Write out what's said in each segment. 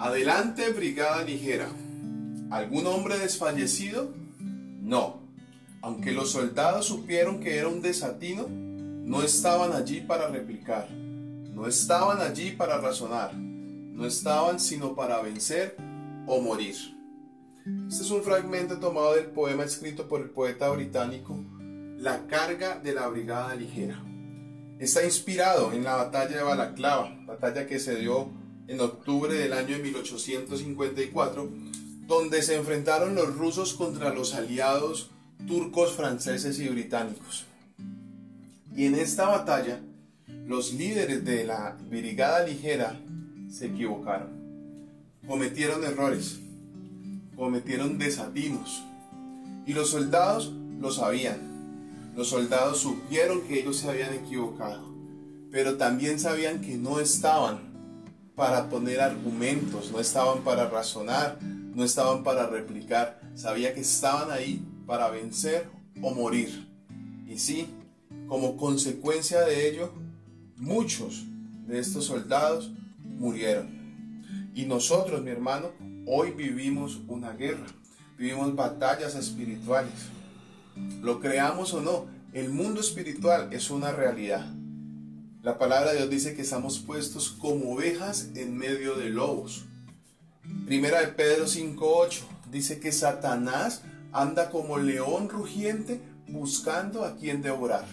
Adelante, brigada ligera. ¿Algún hombre desfallecido? No. Aunque los soldados supieron que era un desatino, no estaban allí para replicar, no estaban allí para razonar, no estaban sino para vencer o morir. Este es un fragmento tomado del poema escrito por el poeta británico La carga de la brigada ligera. Está inspirado en la batalla de Balaclava, batalla que se dio en octubre del año de 1854, donde se enfrentaron los rusos contra los aliados turcos, franceses y británicos. Y en esta batalla, los líderes de la brigada ligera se equivocaron, cometieron errores, cometieron desatinos, y los soldados lo sabían. Los soldados supieron que ellos se habían equivocado, pero también sabían que no estaban para poner argumentos, no estaban para razonar, no estaban para replicar, sabía que estaban ahí para vencer o morir. Y sí, como consecuencia de ello, muchos de estos soldados murieron. Y nosotros, mi hermano, hoy vivimos una guerra, vivimos batallas espirituales. Lo creamos o no, el mundo espiritual es una realidad. La palabra de Dios dice que estamos puestos como ovejas en medio de lobos. Primera de Pedro 5.8 dice que Satanás anda como león rugiente buscando a quien devorar.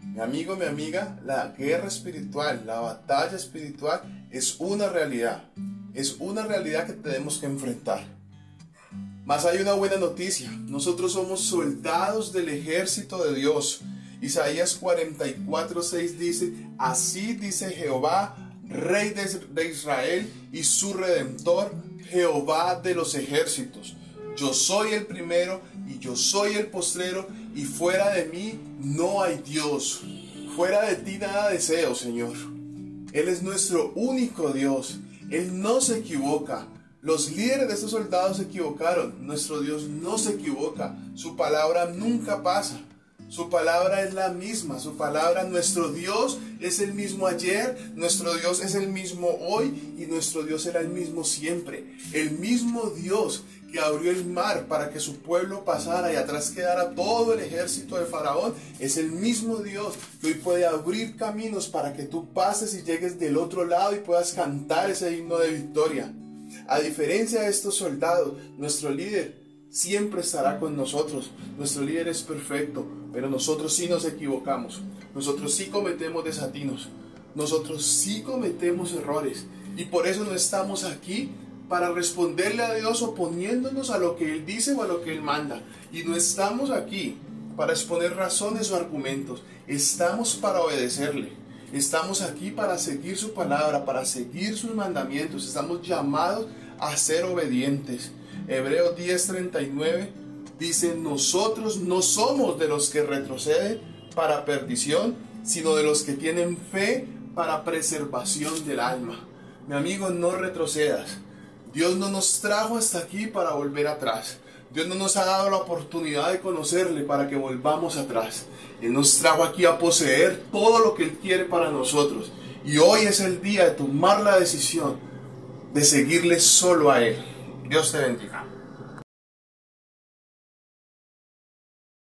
Mi amigo, mi amiga, la guerra espiritual, la batalla espiritual es una realidad. Es una realidad que tenemos que enfrentar. Mas hay una buena noticia. Nosotros somos soldados del ejército de Dios. Isaías 44:6 dice, así dice Jehová, Rey de Israel y su Redentor, Jehová de los ejércitos. Yo soy el primero y yo soy el postrero y fuera de mí no hay Dios. Fuera de ti nada deseo, Señor. Él es nuestro único Dios. Él no se equivoca. Los líderes de estos soldados se equivocaron. Nuestro Dios no se equivoca. Su palabra nunca pasa. Su palabra es la misma. Su palabra, nuestro Dios es el mismo ayer, nuestro Dios es el mismo hoy y nuestro Dios será el mismo siempre. El mismo Dios que abrió el mar para que su pueblo pasara y atrás quedara todo el ejército de Faraón, es el mismo Dios que hoy puede abrir caminos para que tú pases y llegues del otro lado y puedas cantar ese himno de victoria. A diferencia de estos soldados, nuestro líder siempre estará con nosotros. Nuestro líder es perfecto, pero nosotros sí nos equivocamos. Nosotros sí cometemos desatinos. Nosotros sí cometemos errores. Y por eso no estamos aquí para responderle a Dios oponiéndonos a lo que Él dice o a lo que Él manda. Y no estamos aquí para exponer razones o argumentos. Estamos para obedecerle. Estamos aquí para seguir su palabra, para seguir sus mandamientos. Estamos llamados a ser obedientes. Hebreos 10:39 dice, nosotros no somos de los que retroceden para perdición, sino de los que tienen fe para preservación del alma. Mi amigo, no retrocedas. Dios no nos trajo hasta aquí para volver atrás. Dios no nos ha dado la oportunidad de conocerle para que volvamos atrás. Él nos trajo aquí a poseer todo lo que Él quiere para nosotros. Y hoy es el día de tomar la decisión de seguirle solo a Él. Dios te bendiga.